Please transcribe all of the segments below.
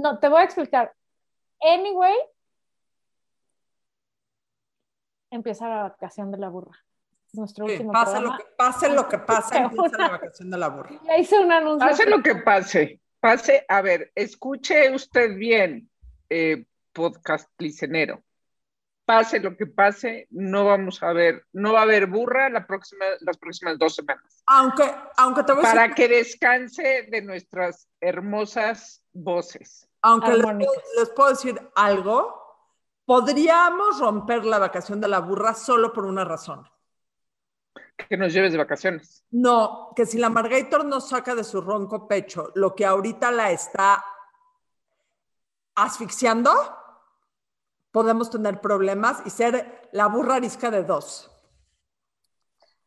No, te voy a explicar. Anyway, empieza la vacación de la burra. Es nuestro Sí, último pase, programa. lo que, pase lo que pase, empieza la vacación de la burra. Ya hice un anuncio. Pase lo que pase, pase, a ver, escuche usted bien, eh, podcast licenero. Pase lo que pase, no vamos a ver, no va a haber burra la próxima, las próximas dos semanas. Aunque, aunque te voy a decir, Para que descanse de nuestras hermosas voces. Aunque les puedo, armónicas. les puedo decir algo, podríamos romper la vacación de la burra solo por una razón. Que nos lleves de vacaciones. No, que si la Margator no saca de su ronco pecho lo que ahorita la está asfixiando, podemos tener problemas y ser la burra arisca de dos.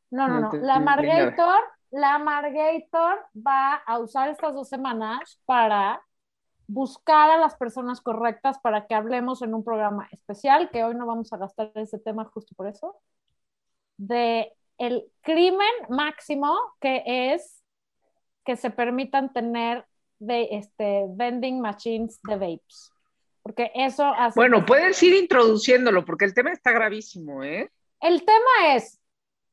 No, no, No La. Margator, la Margator va a usar estas dos semanas para buscar a las personas correctas para que hablemos en un programa especial, que hoy no vamos a gastar ese tema justo por eso, de el crimen máximo que es que se permitan tener de este vending machines de vapes. Porque eso hace Bueno, puedes ir introduciéndolo porque el tema está gravísimo, ¿eh? El tema es,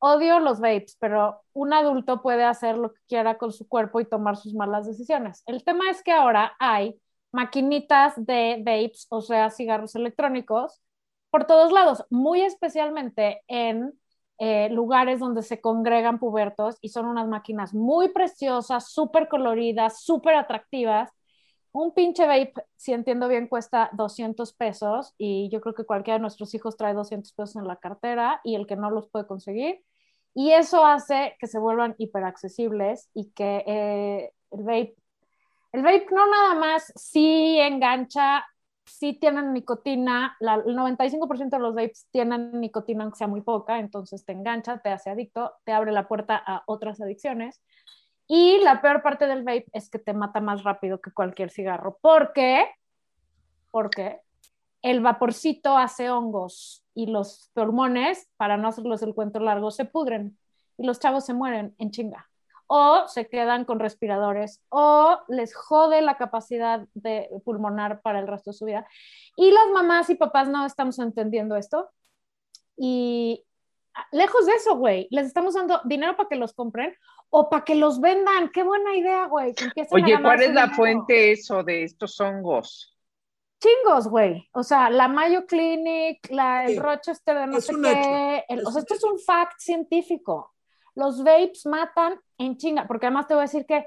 odio los vapes, pero un adulto puede hacer lo que quiera con su cuerpo y tomar sus malas decisiones. El tema es que ahora hay maquinitas de vapes, o sea, cigarros electrónicos, por todos lados, muy especialmente en eh, lugares donde se congregan pubertos y son unas máquinas muy preciosas, súper coloridas, súper atractivas. Un pinche vape, si entiendo bien, cuesta 200 pesos y yo creo que cualquiera de nuestros hijos trae 200 pesos en la cartera y el que no los puede conseguir. Y eso hace que se vuelvan hiperaccesibles y que eh, el vape, el vape no nada más sí engancha, sí tienen nicotina, la, el 95% de los vapes tienen nicotina aunque sea muy poca, entonces te engancha, te hace adicto, te abre la puerta a otras adicciones. Y la peor parte del vape es que te mata más rápido que cualquier cigarro. ¿Por qué? Porque el vaporcito hace hongos y los pulmones, para no hacerlos el cuento largo, se pudren y los chavos se mueren en chinga. O se quedan con respiradores, o les jode la capacidad de pulmonar para el resto de su vida. Y las mamás y papás no estamos entendiendo esto. Y lejos de eso, güey, les estamos dando dinero para que los compren o para que los vendan. Qué buena idea, güey. Oye, ¿cuál es la dinero. fuente eso de estos hongos? Chingos, güey. O sea, la Mayo Clinic, la, el Sí. Rochester de no Es sé qué. el- o sea, esto es un fact científico. Los vapes matan en chinga, porque además te voy a decir que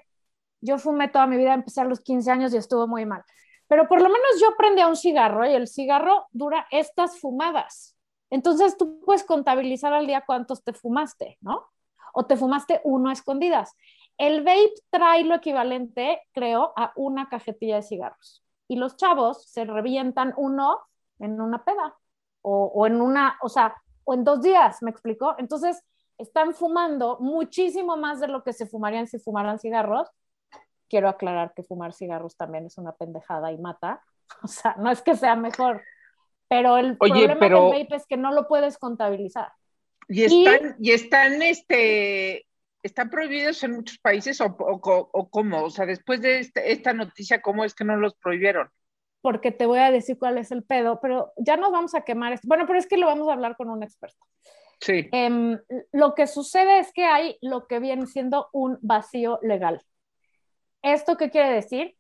yo fumé toda mi vida, empecé a los 15 años y estuvo muy mal. Pero por lo menos yo prendí a un cigarro y el cigarro dura estas fumadas. Entonces tú puedes contabilizar al día cuántos te fumaste, ¿no? O te fumaste uno a escondidas. El vape trae lo equivalente, creo, a una cajetilla de cigarros. Y los chavos se revientan uno en una peda o, o en una, o sea, o en dos días, ¿me explico? Entonces están fumando muchísimo más de lo que se fumarían si fumaran cigarros. Quiero aclarar que fumar cigarros también es una pendejada y mata. O sea, no es que sea mejor, pero el Oye, problema pero- del vape es que no lo puedes contabilizar. Y están, y, están, este, están prohibidos en muchos países o, o, o cómo, o sea, después de este, esta noticia, ¿cómo es que no los prohibieron? porque te voy a decir cuál es el pedo, pero ya nos vamos a quemar esto. Bueno, pero es que lo vamos a hablar con un experto. Sí. Eh, lo que sucede es que hay lo que viene siendo un vacío legal. ¿Esto qué quiere decir?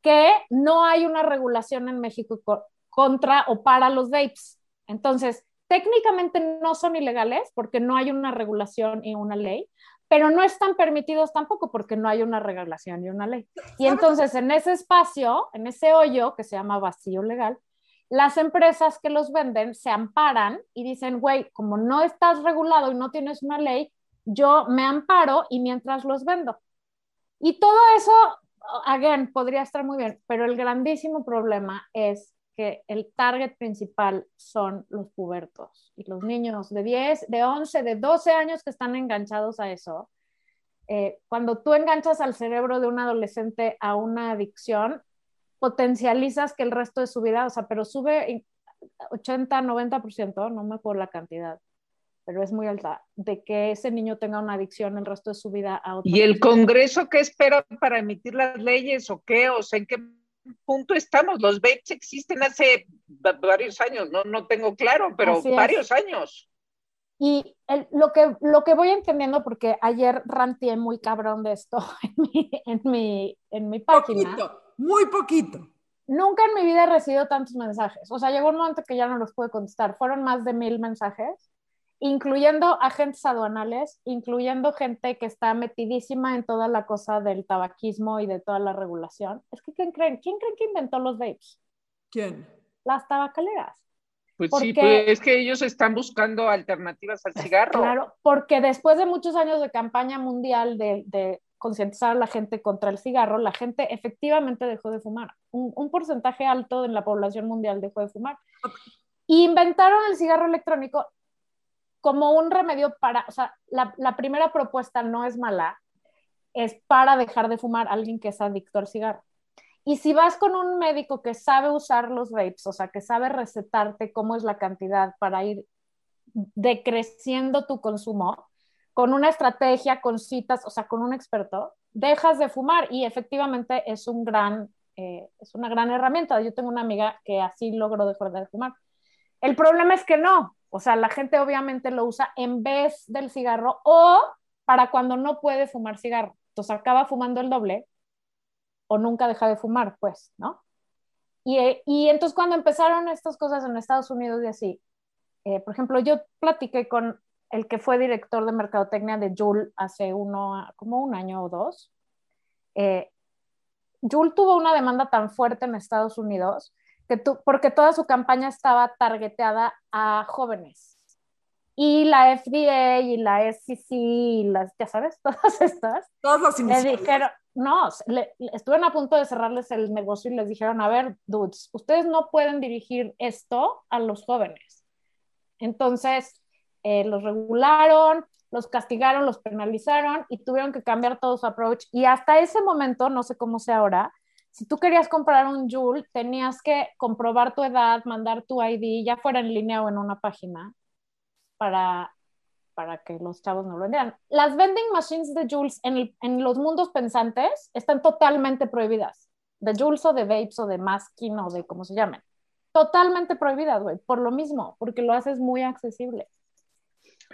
Que no hay una regulación en México co contra o para los vapes. Entonces, técnicamente no son ilegales porque no hay una regulación y una ley, pero no están permitidos tampoco porque no hay una regulación y una ley. Y entonces en ese espacio, en ese hoyo que se llama vacío legal, las empresas que los venden se amparan y dicen, güey, como no estás regulado y no tienes una ley, yo me amparo y mientras los vendo. Y todo eso, again, podría estar muy bien, pero el grandísimo problema es que el target principal son los pubertos y los niños de 10, de 11, de 12 años que están enganchados a eso. Eh, cuando tú enganchas al cerebro de un adolescente a una adicción, potencializas que el resto de su vida, o sea, pero sube 80, 90%, no me acuerdo la cantidad, pero es muy alta, de que ese niño tenga una adicción el resto de su vida a otra ¿Y el Congreso qué espera para emitir las leyes o qué? O sea, ¿en qué punto estamos. Los vapes existen hace varios años, no, no tengo claro, pero varios años. Y lo, que, lo que voy entendiendo, porque ayer ranteé muy cabrón de esto en mi, en mi, en mi página. Poquito, muy poquito. Nunca en mi vida he recibido tantos mensajes. O sea, llegó un momento que ya no los pude contestar. Fueron más de mil mensajes, incluyendo agentes aduanales, incluyendo gente que está metidísima en toda la cosa del tabaquismo y de toda la regulación. Es que, ¿quién creen? ¿Quién creen que inventó los vapes? ¿Quién? Las tabacaleras. Pues sí, pues es que ellos están buscando alternativas al cigarro. Claro, porque después de muchos años de campaña mundial de, concientizar a la gente contra el cigarro, la gente efectivamente dejó de fumar. Un, porcentaje alto en la población mundial dejó de fumar. inventaron el cigarro electrónico como un remedio para, o sea, la, la primera propuesta no es mala, es para dejar de fumar a alguien que es adicto al cigarro. Y si vas con un médico que sabe usar los vapes, o sea, que sabe recetarte cómo es la cantidad para ir decreciendo tu consumo, con una estrategia, con citas, o sea, con un experto, dejas de fumar y efectivamente es, un gran, eh, es una gran herramienta. Yo tengo una amiga que así logró dejar de fumar. El problema es que no, o sea, la gente obviamente lo usa en vez del cigarro o para cuando no puede fumar cigarro. Entonces acaba fumando el doble o nunca deja de fumar, pues, ¿no? Y, y entonces cuando empezaron estas cosas en Estados Unidos y así, eh, por ejemplo, yo platiqué con el que fue director de mercadotecnia de Juul hace uno, como un año o dos. Eh, Juul tuvo una demanda tan fuerte en Estados Unidos que tu, porque toda su campaña estaba targeteada a jóvenes. Y la FDA y la SEC y las, ya sabes, todas estas. Todas las le dijeron, no, estuvieron a punto de cerrarles el negocio y les dijeron, a ver, dudes, ustedes no pueden dirigir esto a los jóvenes. Entonces, eh, los regularon, los castigaron, los penalizaron y tuvieron que cambiar todo su approach. Y hasta ese momento, no sé cómo sea ahora, si tú querías comprar un Joule, tenías que comprobar tu edad, mandar tu ID, ya fuera en línea o en una página, para para que los chavos no lo vendieran. Las vending machines de Jules en, en los mundos pensantes están totalmente prohibidas. De Jules o de Vapes o de Masking o de como se llamen. Totalmente prohibidas, güey. Por lo mismo, porque lo haces muy accesible.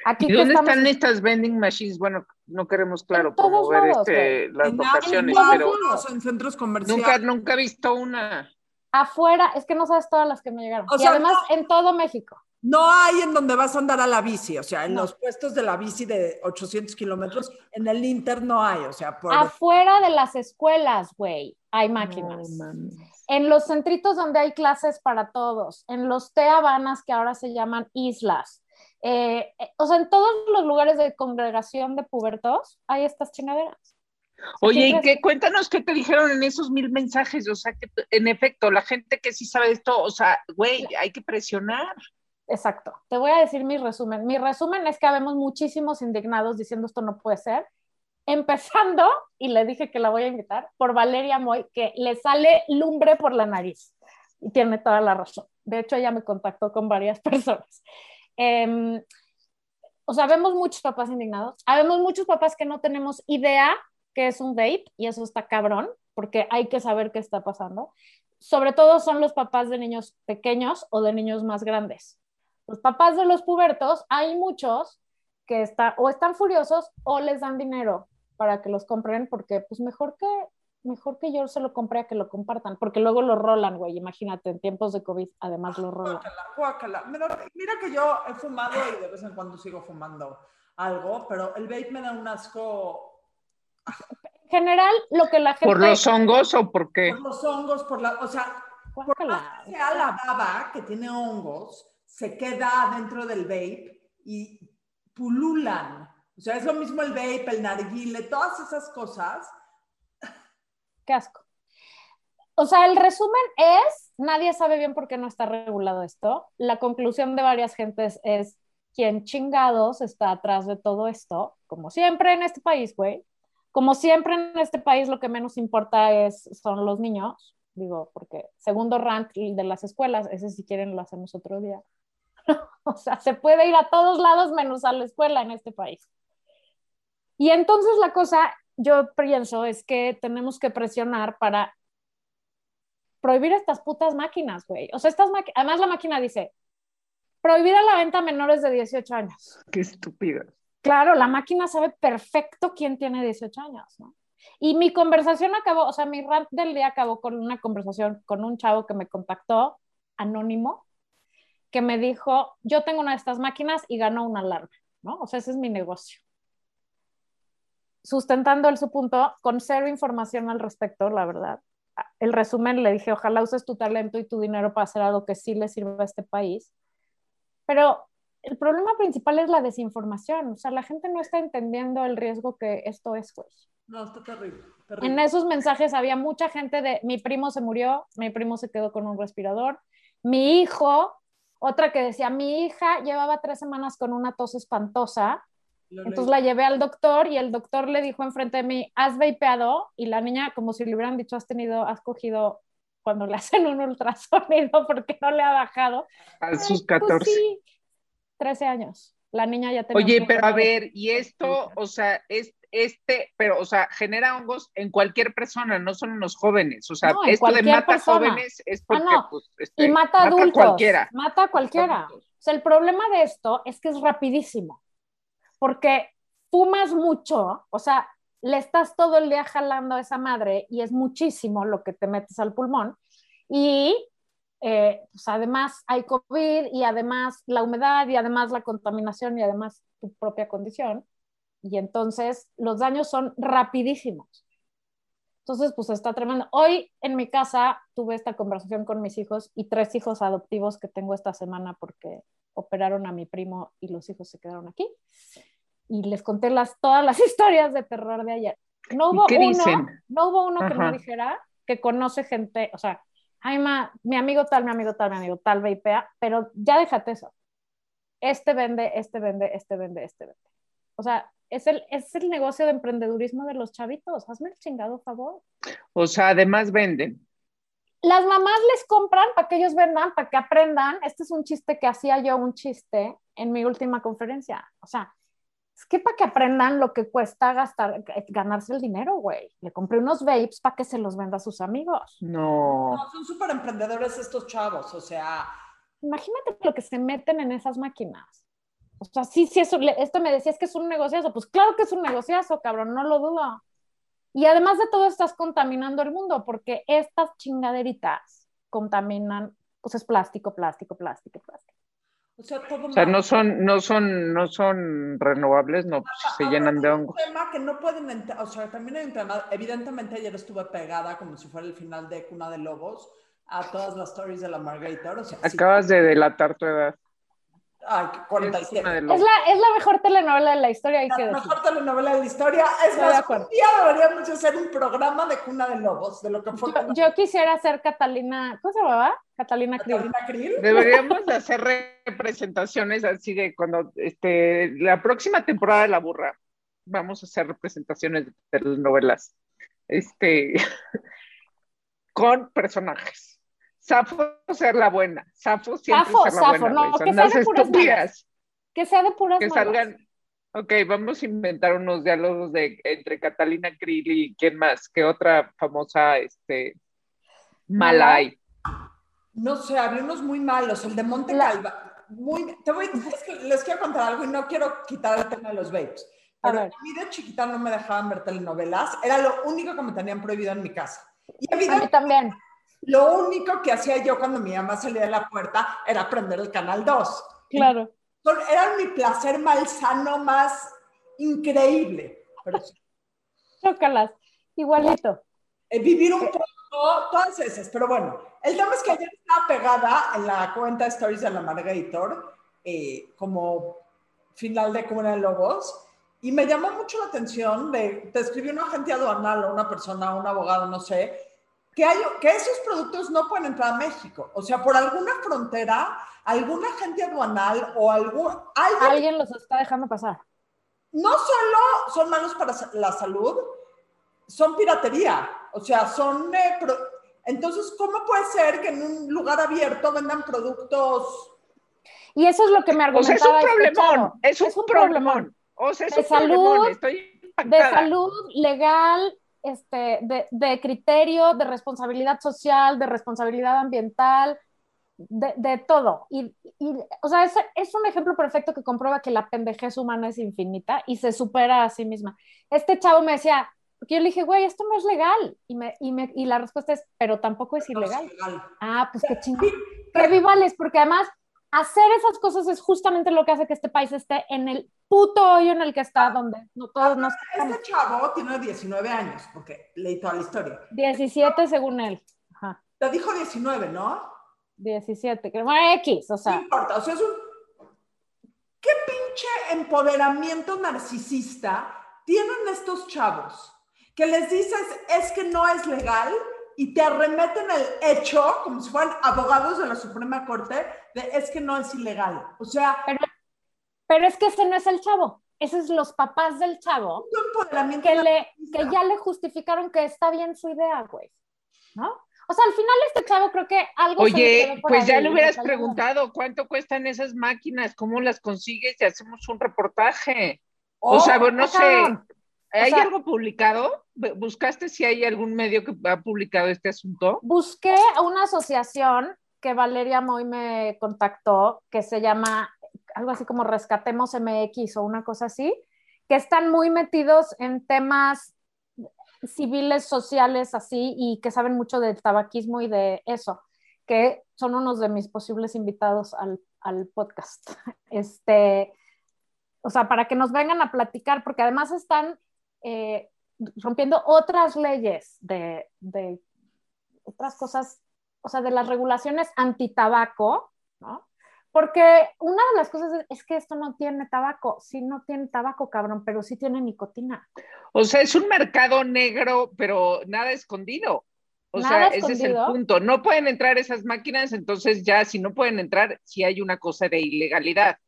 Aquí ¿Y dónde están estas vending machines? Bueno, no queremos, claro, promover este, las locaciones, pero en centros comerciales. Nunca, nunca he visto una. Afuera, es que no sabes todas las que me llegaron. y además en todo México. No hay en donde vas a andar a la bici, o sea, en los puestos de la bici de 800 kilómetros, en el Inter no hay, o sea, por... Afuera de las escuelas, güey, hay máquinas. en los centritos donde hay clases para todos, en los Te Habanas que ahora se llaman islas, eh, eh, o sea, en todos los lugares de congregación de pubertos hay estas chingaderas. Oye, y qué, cuéntanos qué te dijeron en esos mil mensajes, o sea, que en efecto, la gente que sí sabe esto, o sea, güey, hay que presionar. Exacto. Te voy a decir mi resumen. Mi resumen es que habemos muchísimos indignados diciendo esto no puede ser. Empezando, y le dije que la voy a invitar, por Valeria Moy, que le sale lumbre por la nariz. Y tiene toda la razón. De hecho, ella me contactó con varias personas. Em, o sea, vemos muchos papás indignados. Habemos muchos papás que no tenemos idea que es un vape, y eso está cabrón, porque hay que saber qué está pasando. Sobre todo son los papás de niños pequeños o de niños más grandes los papás de los pubertos, hay muchos que están o están furiosos o les dan dinero para que los compren porque pues mejor que mejor que yo se lo compre a que lo compartan, porque luego lo rolan, güey, imagínate, en tiempos de COVID además lo rolan. Mira, que yo he fumado y de vez en cuando sigo fumando algo, pero el vape me da un asco. En general, lo que la gente... ¿Por los hongos o por qué? Por los hongos, por la... O sea, por la, sea la baba que tiene hongos, se queda dentro del vape y pululan. O sea, es lo mismo el vape, el narguile, todas esas cosas. Qué asco. O sea, el resumen es, nadie sabe bien por qué no está regulado esto. La conclusión de varias gentes es, ¿quién chingados está atrás de todo esto? Como siempre en este país, güey. Como siempre en este país lo que menos importa es, son los niños. Digo, porque segundo rank de las escuelas, ese si quieren lo hacemos otro día. o sea, se puede ir a todos lados menos a la escuela en este país. Y entonces la cosa, yo pienso, es que tenemos que presionar para prohibir estas putas máquinas, güey. O sea, estas máquinas, además la máquina dice, prohibida la venta a menores de 18 años. Qué estúpido. Claro, la máquina sabe perfecto quién tiene 18 años, ¿no? Y mi conversación acabó, o sea, mi rant del día acabó con una conversación con un chavo que me contactó, anónimo, que me dijo, yo tengo una de estas máquinas y ganó una alarma, ¿no? O sea, ese es mi negocio. Sustentando el su punto, con cero información al respecto, la verdad. El resumen le dije, ojalá uses tu talento y tu dinero para hacer algo que sí le sirva a este país. Pero el problema principal es la desinformación. O sea, la gente no está entendiendo el riesgo que esto es, güey. No, está terrible, En esos mensajes había mucha gente de mi primo se murió, mi primo se quedó con un respirador, mi hijo, otra que decía, mi hija llevaba tres semanas con una tos espantosa, entonces la llevé al doctor y el doctor le dijo enfrente de mí, has vapeado y la niña como si le hubieran dicho, has tenido, has cogido cuando le hacen un ultrasonido porque no le ha bajado. A sus 14. Pues sí, 13 años. La niña ya tenía. Oye, pero a ver, y esto, o sea, es, este, pero, o sea, genera hongos en cualquier persona, no son los jóvenes. O sea, esto de mata jóvenes es ah, porque, pues, este, y mata, adultos. Cualquiera. Mata a cualquiera. O sea, el problema de esto es que es rapidísimo. Porque fumas mucho, o sea, le estás todo el día jalando a esa madre y es muchísimo lo que te metes al pulmón. Y eh, pues además hay COVID y además la humedad y además la contaminación y además tu propia condición. Y entonces los daños son rapidísimos. Entonces, pues está tremendo. Hoy en mi casa tuve esta conversación con mis hijos y tres hijos adoptivos que tengo esta semana porque operaron a mi primo y los hijos se quedaron aquí. Y les conté las, todas las historias de terror de ayer. No hubo uno, No hubo uno que me dijera que conoce gente, o sea, ay, ma, mi amigo tal, mi amigo tal, mi amigo tal, vapea, pero ya déjate eso. Este vende, este vende, este vende, este vende. O sea, es el, es el negocio de emprendedurismo de los chavitos. Hazme el chingado favor. O sea, además venden. Las mamás les compran para que ellos vendan, para que aprendan. Este es un chiste que hacía yo, un chiste en mi última conferencia. O sea, es que para que aprendan lo que cuesta gastar, ganarse el dinero, güey. Le compré unos vapes para que se los venda a sus amigos. No. no son súper emprendedores estos chavos, o sea. Imagínate lo que se meten en esas máquinas. O sea, sí, sí, eso, esto me decías que es un negociazo. Pues claro que es un negociazo, cabrón, no lo dudo. Y además de todo, estás contaminando el mundo porque estas chingaderitas contaminan, pues es plástico, plástico, plástico, plástico. O sea, no son, no son, no son renovables, no, se llenan de hongos. Un tema que no pueden, o sea, también hay un tema, evidentemente ayer estuve pegada como si fuera el final de Cuna de Lobos a todas las stories de la Margator. O sea, Acabas de delatar tu edad. Ay, 47. Es, la, es la mejor telenovela de la historia. Hay la mejor telenovela de la historia. Es más, un día deberíamos hacer un programa de Cuna de Lobos, de lo que fue. Yo, quisiera ser Catalina, ¿cómo se llamaba? Catalina Krill. Deberíamos de hacer representaciones así de cuando, este, la próxima temporada de La Burra, vamos a hacer representaciones de telenovelas, este, con personajes. Safo ser la buena. Safo siempre ser la buena. No, que sea de puras Que sea de puras Que salgan. Ok, vamos a inventar unos diálogos de entre Catalina Krill y quién más, qué otra famosa este Malay. No sé, había unos muy malos, el de Monte Calva. Muy, te voy, les quiero contar algo y no quiero quitar el tema de los vapes. Pero a, mí de chiquita no me dejaban ver telenovelas, era lo único que me tenían prohibido en mi casa. Y a mí también. Lo único que hacía yo cuando mi mamá salía de la puerta era prender el canal 2. Claro. Era mi placer malsano más increíble. Pero... Chócalas, igualito. Eh, vivir un poco todas esas, pero bueno, el tema es que ayer estaba pegada en la cuenta Stories de la Margator, eh, como final de Cuna de Lobos, y me llamó mucho la atención de, te escribió un agente aduanal o una persona, un abogado, no sé, que, hay, que esos productos no pueden entrar a México. O sea, por alguna frontera, algún agente aduanal o algún... Alguien, alguien los está dejando pasar. No solo son malos para la salud, son piratería. O sea, son... Eh, entonces, ¿cómo puede ser que en un lugar abierto vendan productos... Y eso es lo que me argumentaba. O sea, es un este problemón, es un, problemón. O sea, es de un salud, Estoy de salud legal, este, de, de, criterio, de responsabilidad social, de responsabilidad ambiental, de, de todo. Y, y, o sea, es, es, un ejemplo perfecto que comprueba que la pendejez humana es infinita y se supera a sí misma. Este chavo me decía, porque yo le dije, güey, esto no es legal. Y, me, y, me, y la respuesta es, pero tampoco es ilegal. Ah, pues qué chingón. Revivales, porque además hacer esas cosas es justamente lo que hace que este país esté en el puto hoyo en el que está, donde no todos nos... Este chavo tiene 19 años, porque leí toda la historia. 17 según él. Ajá. Te dijo 19, ¿no? 17, que bueno, X, o sea. No importa, o sea, es un... ¿Qué pinche empoderamiento narcisista tienen estos chavos? Que les dices, es que no es legal y te arremeten el hecho, como si fueran abogados de la Suprema Corte, de es que no es ilegal. O sea... Pero, pero es que ese no es el chavo. Esos son los papás del chavo que, le, que ya le justificaron que está bien su idea, güey. ¿No? O sea, al final este chavo creo que algo... Oye, pues ya le hubieras preguntado cuánto cuestan esas máquinas, cómo las consigues y hacemos un reportaje. o sea, bueno, no sé, ¿hay algo publicado? ¿Buscaste si hay algún medio que ha publicado este asunto? Busqué a una asociación que Valeria Moy me contactó, que se llama algo así como Rescatemos MX o una cosa así, que están muy metidos en temas civiles, sociales, así, y que saben mucho del tabaquismo y de eso, que son unos de mis posibles invitados al, al podcast. Este, o sea, para que nos vengan a platicar, porque además están eh, rompiendo otras leyes de, de, otras cosas, o sea, de las regulaciones anti-tabaco, ¿no? Porque una de las cosas es, que esto no tiene tabaco, sí no tiene tabaco, cabrón, pero sí tiene nicotina. O sea, es un mercado negro, pero nada escondido. O sea, ese es el punto. No pueden entrar esas máquinas, entonces ya si no pueden entrar, si hay una cosa de ilegalidad.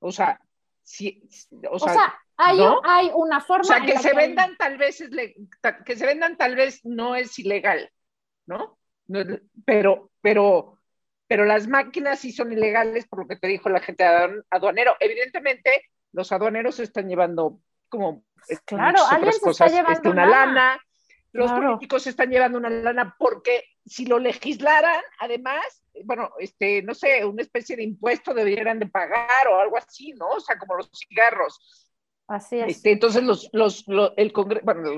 O sea, o sea, hay, hay, una forma. O sea, que se vendan tal vez es que se vendan tal vez no es ilegal, ¿no? pero, pero pero las máquinas sí son ilegales por lo que te dijo la gente aduanero. Evidentemente, los aduaneros se están llevando como pues claro, alguien se está llevando este, una lana. Los políticos se están llevando una lana porque si lo legislaran, además, bueno, este, no sé, una especie de impuesto deberían de pagar o algo así, ¿no? O sea, como los cigarros. Así es. Este, entonces, los, los, el Congreso, bueno,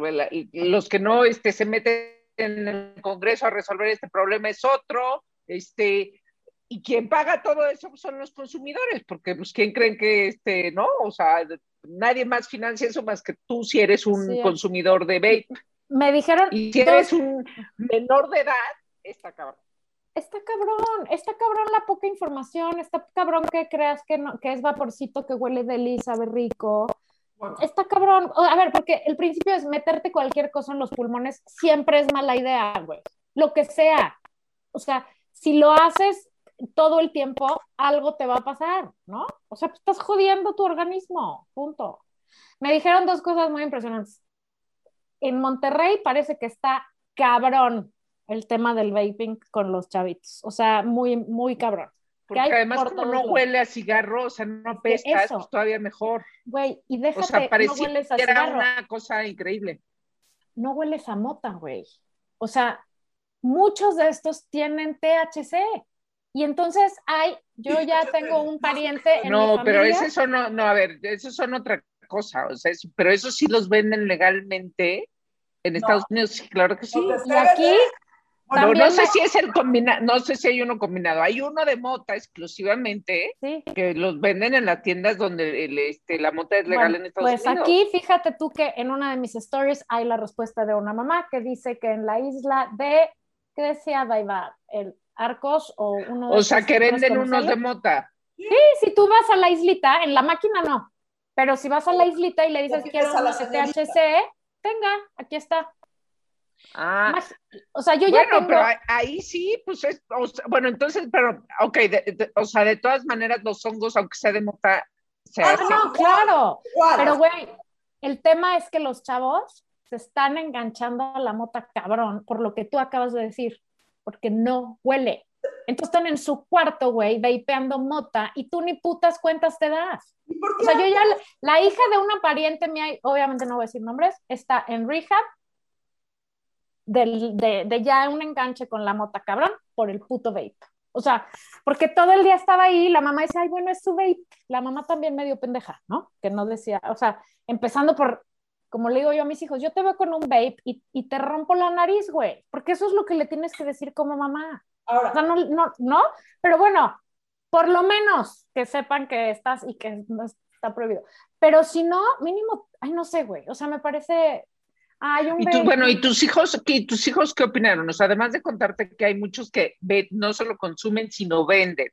los que no este, se meten en el Congreso a resolver este problema es otro, este, y quien paga todo eso son los consumidores, porque pues quién creen que este, ¿no? O sea, nadie más financia eso más que tú si eres un consumidor de vape. Me dijeron. Y si eres un menor de edad, está cabrón. Está cabrón, está cabrón la poca información, está cabrón que creas que, no, que es vaporcito que huele de sabe rico. Está cabrón. A ver, porque el principio es meterte cualquier cosa en los pulmones, siempre es mala idea, güey. Lo que sea. O sea, si lo haces todo el tiempo, algo te va a pasar, ¿no? O sea, pues, estás jodiendo tu organismo, punto. Me dijeron dos cosas muy impresionantes. En Monterrey parece que está cabrón el tema del vaping con los chavitos, o sea, muy, muy cabrón. Porque además como no huele a cigarro, o sea, no apesta, es pues, todavía mejor. Güey, y déjate, o sea, no hueles a era una cosa increíble. No hueles a mota, güey. O sea, muchos de estos tienen THC. Y entonces hay, yo ya tengo un pariente en No, mi pero eso son, no, no, a ver, esos son otra cosa, o sea, pero eso sí los venden legalmente en Estados Unidos, claro que sí. Y aquí no, no sé si es el combinado, no sé si hay uno combinado. Hay uno de mota exclusivamente que los venden en las tiendas donde el, este, la mota es legal en Estados pues Unidos. Pues aquí, fíjate tú que en una de mis stories hay la respuesta de una mamá que dice que en la isla de, ¿qué decía Daiva? El Arcos o uno de O sea, que venden unos de mota. Sí, si tú vas a la islita, en la máquina no. Pero si vas a la islita y le dices que quiero de THC, tenga, aquí está. Ah, o sea, yo ya bueno, pero ahí sí, pues es, bueno, entonces, pero, ok, o sea, de todas maneras los hongos, aunque sea de mota, se ah, no, claro, pero güey, el tema es que los chavos se están enganchando a la mota cabrón, por lo que tú acabas de decir, porque no huele. Entonces están en su cuarto, güey, vapeando mota y tú ni putas cuentas te das. O sea, yo ya, la hija de una pariente mía, obviamente no voy a decir nombres, está en rehab de, de ya un enganche con la mota cabrón por el puto vape. O sea, porque todo el día estaba ahí, la mamá decía, ay, bueno, es su vape. La mamá también medio pendeja, ¿no? Que no decía, o sea, empezando por, como le digo yo a mis hijos, yo te veo con un vape y, y te rompo la nariz, güey, porque eso es lo que le tienes que decir como mamá. Ahora. O sea, no, no, no, pero bueno, por lo menos que sepan que estás y que no está prohibido. Pero si no, mínimo, ay, no sé, güey, o sea, me parece y bueno, ¿y tus hijos, qué, tus hijos qué opinaron? O sea, además de contarte que hay muchos que no solo consumen, sino venden.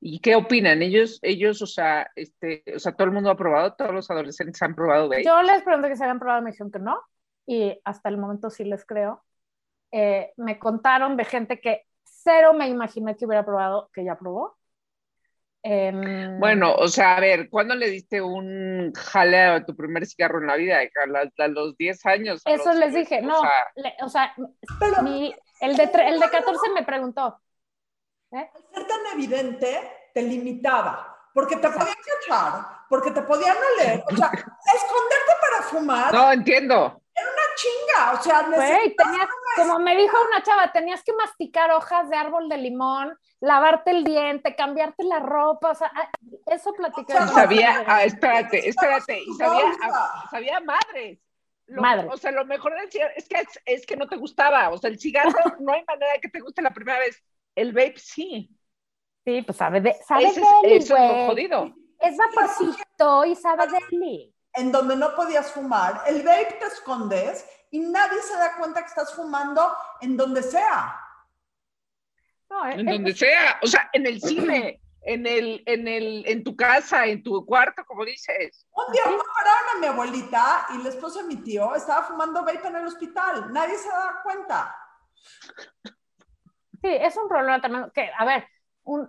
¿Y qué opinan? Ellos, ellos, o sea, este, o sea, todo el mundo ha probado, todos los adolescentes han probado vape. Yo les pregunté que se habían probado, me dijeron que no, y hasta el momento sí les creo. Eh, me contaron de gente que cero me imaginé que hubiera probado, que ya probó. Em, bueno, o sea, a ver, ¿cuándo le diste un jale a tu primer cigarro en la vida? ¿A, los 10 años? Eso les dije, no, o sea, el, de, el de 14 me preguntó. ¿eh? Al ser tan evidente, te limitaba, porque te podían cachar, porque te podían oler, o sea, esconderte para fumar. No, entiendo. Era una chinga, o sea, Güey, tenías, como me dijo una chava, tenías que masticar hojas de árbol de limón, lavarte el diente, cambiarte la ropa, o sea, ah, eso platicaba. Sabía, ah, espérate, espérate, y sabía, ah, sabía madres. Madre. O sea, lo mejor decir es que, es, que no te gustaba, o sea, el cigarro no hay manera de que te guste la primera vez, el vape sí. Sí, pues sabe de, sabe de eso es lo jodido. Es vaporcito y sabe de él en donde no podías fumar, el vape te escondes y nadie se da cuenta que estás fumando en donde sea. en donde sea, o sea, en el cine, en el, en el, en tu casa, en tu cuarto, como dices. Un día me pararon a mi abuelita y la esposa de mi tío estaba fumando vape en el hospital. Nadie se da cuenta. Sí, es un problema también que, a ver,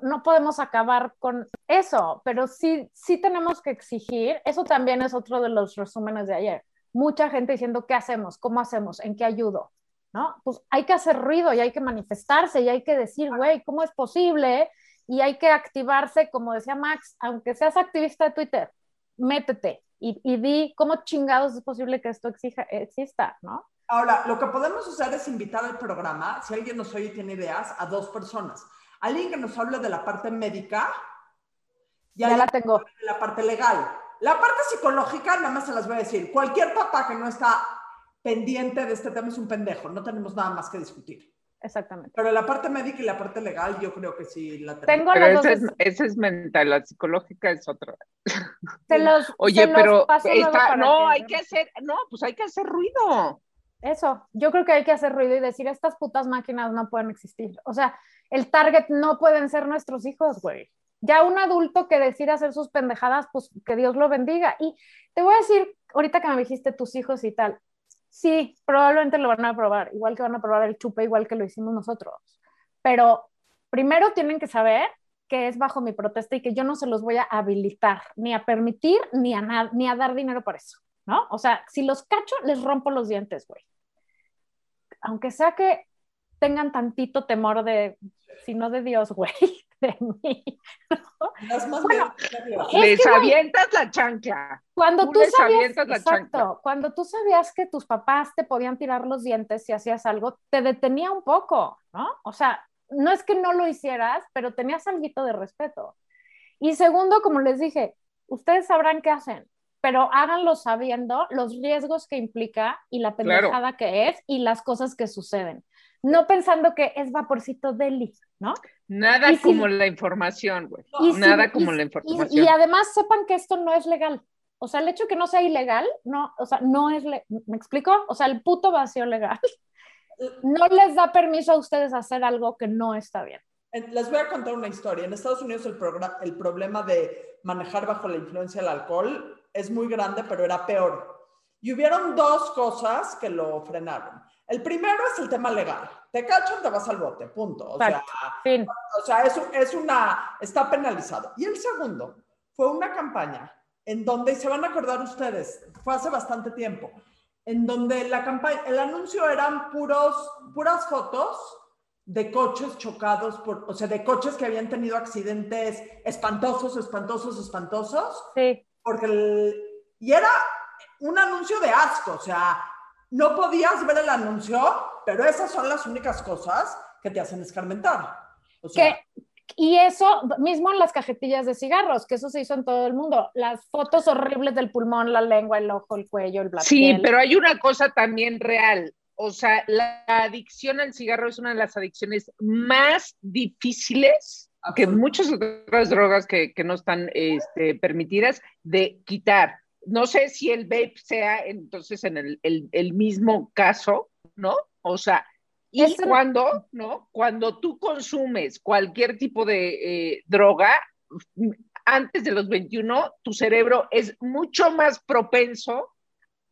no podemos acabar con eso, pero sí, sí tenemos que exigir, eso también es otro de los resúmenes de ayer, mucha gente diciendo, ¿qué hacemos? ¿Cómo hacemos? ¿En qué ayudo? ¿No? Pues hay que hacer ruido y hay que manifestarse y hay que decir, güey, ¿cómo es posible? Y hay que activarse, como decía Max, aunque seas activista de Twitter, métete y, y di cómo chingados es posible que esto exija, exista, ¿no? Ahora, lo que podemos hacer es invitar al programa, si alguien nos oye y tiene ideas, a dos personas alguien que nos hable de la parte médica. Ya la tengo. De la parte legal. La parte psicológica, nada más se las voy a decir. Cualquier papá que no está pendiente de este tema es un pendejo. No tenemos nada más que discutir. Exactamente. Pero la parte médica y la parte legal, yo creo que sí la tengo. Pero esa es, es, mental, la psicológica es otra. los, Oye, pero no, hay que hacer, no, pues hay que hacer ruido. Eso, yo creo que hay que hacer ruido y decir, estas putas máquinas no pueden existir. O sea, el target no pueden ser nuestros hijos, güey. Ya un adulto que decida hacer sus pendejadas, pues que Dios lo bendiga. Y te voy a decir, ahorita que me dijiste tus hijos y tal, sí, probablemente lo van a probar, igual que van a probar el chupe, igual que lo hicimos nosotros. Pero primero tienen que saber que es bajo mi protesta y que yo no se los voy a habilitar, ni a permitir, ni a, ni a dar dinero por eso, ¿no? O sea, si los cacho, les rompo los dientes, güey. Aunque sea que tengan tantito temor de, si no de Dios, güey, de mí. les avientas la chancla. Cuando tú, sabías, exacto, cuando tú sabías que tus papás te podían tirar los dientes si hacías algo, te detenía un poco, ¿no? O sea, no es que no lo hicieras, pero tenías algo de respeto. Y segundo, como les dije, ustedes sabrán qué hacen, pero háganlo sabiendo los riesgos que implica y la pendejada que es y las cosas que suceden no pensando que es vaporcito deli, ¿no? Nada como la información, güey. Nada como la información. Y, además sepan que esto no es legal. O sea, el hecho de que no sea ilegal, no, o sea, no es, ¿me explico? O sea, el puto vacío legal no les da permiso a ustedes hacer algo que no está bien. Les voy a contar una historia. En Estados Unidos el, el problema de manejar bajo la influencia del alcohol es muy grande, pero era peor. Y hubieron dos cosas que lo frenaron. El primero es el tema legal. Te cachan, te vas al bote, punto. O sea, o sea es, es, una, está penalizado. Y el segundo fue una campaña en donde, se van a acordar ustedes, fue hace bastante tiempo, en donde la campaña, el anuncio eran puros, puras fotos de coches chocados, por, o sea, de coches que habían tenido accidentes espantosos, espantosos, espantosos. Sí. Porque y era un anuncio de asco, o sea, no podías ver el anuncio pero esas son las únicas cosas que te hacen escarmentar. O sea, y eso mismo en las cajetillas de cigarros, que eso se hizo en todo el mundo. Las fotos horribles del pulmón, la lengua, el ojo, el cuello, el blanco. Sí, pero hay una cosa también real. O sea, la adicción al cigarro es una de las adicciones más difíciles que muchas otras drogas que, no están este, permitidas de quitar. No sé si el vape sea entonces en el, mismo caso, ¿no? O sea, y cuando, ¿no? Cuando tú consumes cualquier tipo de eh, droga, antes de los 21, tu cerebro es mucho más propenso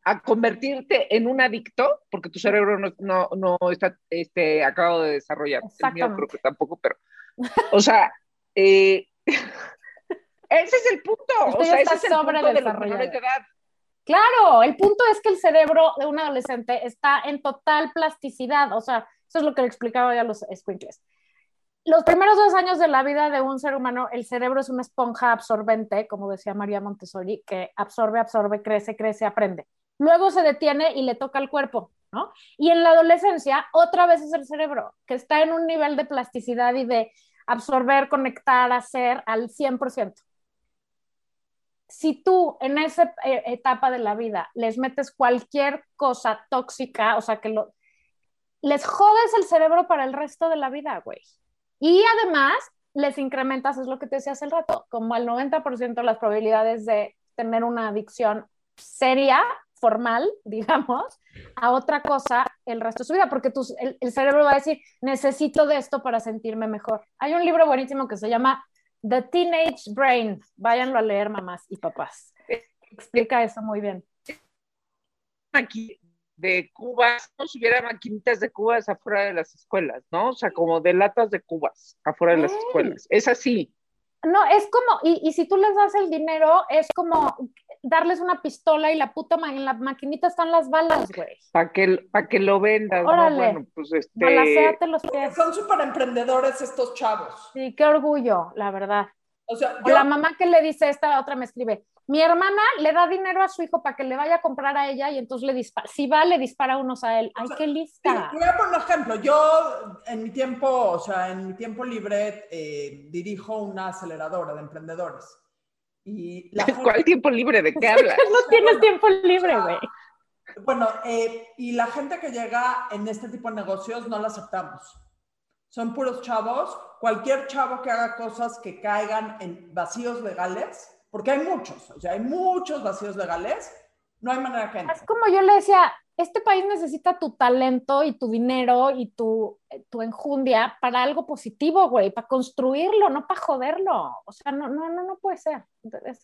a convertirte en un adicto, porque tu cerebro no, no, está este, acabado de desarrollar. El mío creo que tampoco, pero, o sea, eh, ese es el punto. o sea, ese es el punto de los edad. Claro, el punto es que el cerebro de un adolescente está en total plasticidad, o sea, eso es lo que le explicaba ya a los squinkles. Los primeros dos años de la vida de un ser humano, el cerebro es una esponja absorbente, como decía María Montessori, que absorbe, absorbe, crece, crece, aprende luego se detiene y le toca el cuerpo, ¿no? Y en la adolescencia, otra vez es el cerebro, que está en un nivel de plasticidad y de absorber, conectar, hacer al 100%. Si tú en esa eh, etapa de la vida les metes cualquier cosa tóxica, o sea, que lo, les jodes el cerebro para el resto de la vida, güey. Y además les incrementas, es lo que te decía hace el rato, como al 90% las probabilidades de tener una adicción seria formal, digamos, a otra cosa el resto de su vida, porque el, cerebro va a decir, necesito de esto para sentirme mejor. Hay un libro buenísimo que se llama The Teenage Brain. Váyanlo a leer, mamás y papás. Explica eso muy bien. Aquí de cubas, no si hubiera maquinitas de cubas afuera de las escuelas, ¿no? O sea, como de latas de cubas afuera de las escuelas. Es así. No, es como, y, y, si tú les das el dinero, es como darles una pistola y la puta en la maquinita están las balas, güey. Para que, que lo vendas, Órale. ¿no? Bueno, pues este... los pies. Son súper emprendedores estos chavos. Sí, qué orgullo, la verdad. O sea, la mamá que le dice, esta otra me escribe, mi hermana le da dinero a su hijo para que le vaya a comprar a ella y entonces le dispara, si va, le dispara unos a él. Ay, qué lista. Voy a poner un ejemplo. Yo en mi tiempo, o sea, en mi tiempo libre, eh, dirijo una aceleradora de emprendedores. Y ¿Cuál tiempo libre? ¿De qué hablas? no tienes tiempo libre, güey. Bueno, eh, y la gente que llega en este tipo de negocios no la aceptamos. Son puros chavos. Cualquier chavo que haga cosas que caigan en vacíos legales, porque hay muchos, o sea, hay muchos vacíos legales, no hay manera que Es como yo le decía, este país necesita tu talento y tu dinero y tu, tu enjundia para algo positivo, güey, para construirlo, no para joderlo. O sea, no, no, no, no puede ser. Es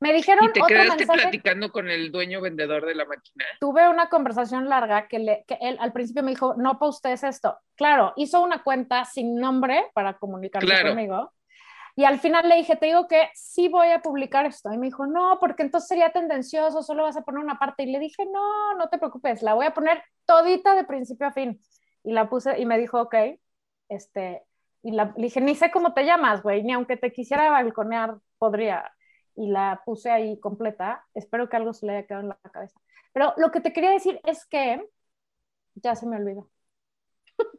Me dijeron. ¿Y te quedaste platicando con el dueño vendedor de la máquina? Tuve una conversación larga que, le, que él al principio me dijo, no para ustedes esto. Claro, hizo una cuenta sin nombre para comunicarse conmigo. Y al final le dije, te digo que sí voy a publicar esto. Y me dijo, no, porque entonces sería tendencioso, solo vas a poner una parte. Y le dije, no, no te preocupes, la voy a poner todita de principio a fin. Y la puse y me dijo, ok, este, y la, le dije, ni sé cómo te llamas, güey, ni aunque te quisiera balconear, podría. Y la puse ahí completa. Espero que algo se le haya quedado en la cabeza. Pero lo que te quería decir es que ya se me olvidó.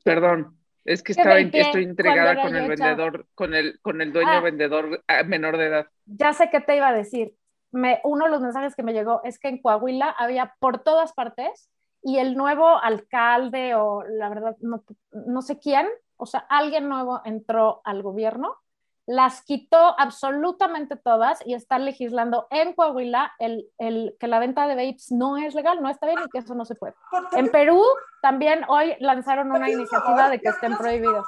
Perdón. Es que estaba, estoy entregada con el vendedor, con el, con el dueño ah. vendedor ah, menor de edad. Ya sé qué te iba a decir. Me, uno de los mensajes que me llegó es que en Coahuila había por todas partes y el nuevo alcalde o la verdad no, no sé quién, o sea, alguien nuevo entró al gobierno las quitó absolutamente todas y está legislando en Coahuila el, el, que la venta de vapes no es legal, no está bien y que eso no se puede. En Perú también hoy lanzaron una iniciativa de que estén prohibidos.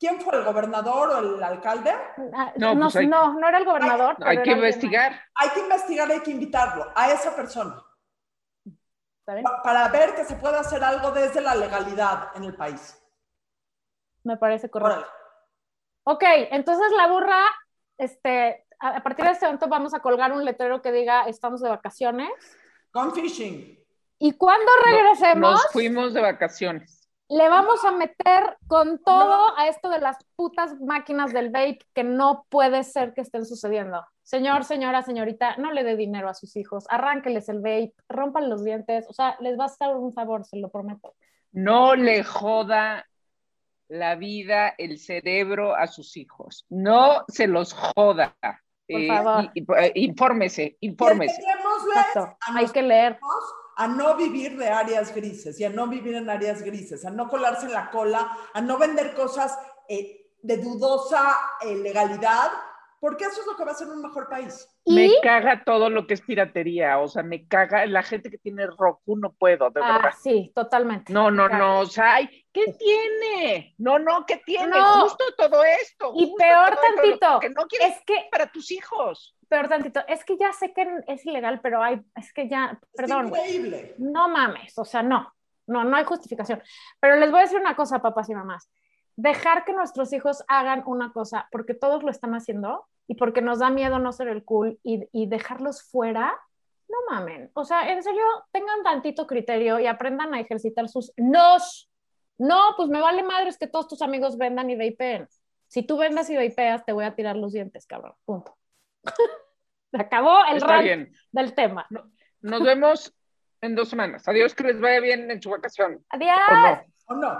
¿Quién fue el gobernador o el alcalde? Ah, no, no, pues no, no, era el gobernador. Hay, que investigar. Hay que investigar, hay que invitarlo a esa persona. Para ver que se puede hacer algo desde la legalidad en el país. Me parece correcto. Ok, entonces la burra, este, a partir de este momento vamos a colgar un letrero que diga estamos de vacaciones. Con fishing. Y cuando regresemos. Nos, fuimos de vacaciones. le vamos a meter con todo a esto de las putas máquinas del vape que no puede ser que estén sucediendo. Señor, señora, señorita, no le dé dinero a sus hijos, arránqueles el vape, rompan los dientes, o sea, les va a hacer un favor, se lo prometo. No le joda la vida, el cerebro a sus hijos. No se los joda. Por eh, favor. Eh, infórmese, infórmese. Hay que leer. A no vivir de áreas grises y a no vivir en áreas grises, a no colarse en la cola, a no vender cosas eh, de dudosa legalidad porque eso es lo que va a ser un mejor país. Me caga todo lo que es piratería, o sea, me caga la gente que tiene Roku, no puedo, de ah, Sí, totalmente. No, no, no, o sea, ¿qué tiene? No, no, ¿qué tiene? Justo todo esto. Y peor tantito, que no quieres es que para tus hijos. Peor tantito, es que ya sé que es ilegal, pero hay, es que ya, perdón. increíble. No mames, o sea, no, no, no hay justificación. Pero les voy a decir una cosa, papás y mamás dejar que nuestros hijos hagan una cosa porque todos lo están haciendo y porque nos da miedo no ser el cool y, dejarlos fuera, no mamen. O sea, en serio, tengan tantito criterio y aprendan a ejercitar sus nos. No, pues me vale madres que todos tus amigos vendan y vapeen. Si tú vendas y vapeas, te voy a tirar los dientes, cabrón. Punto. Se acabó el rant del tema. Nos vemos en dos semanas. Adiós, que les vaya bien en su vacación. Adiós. O no.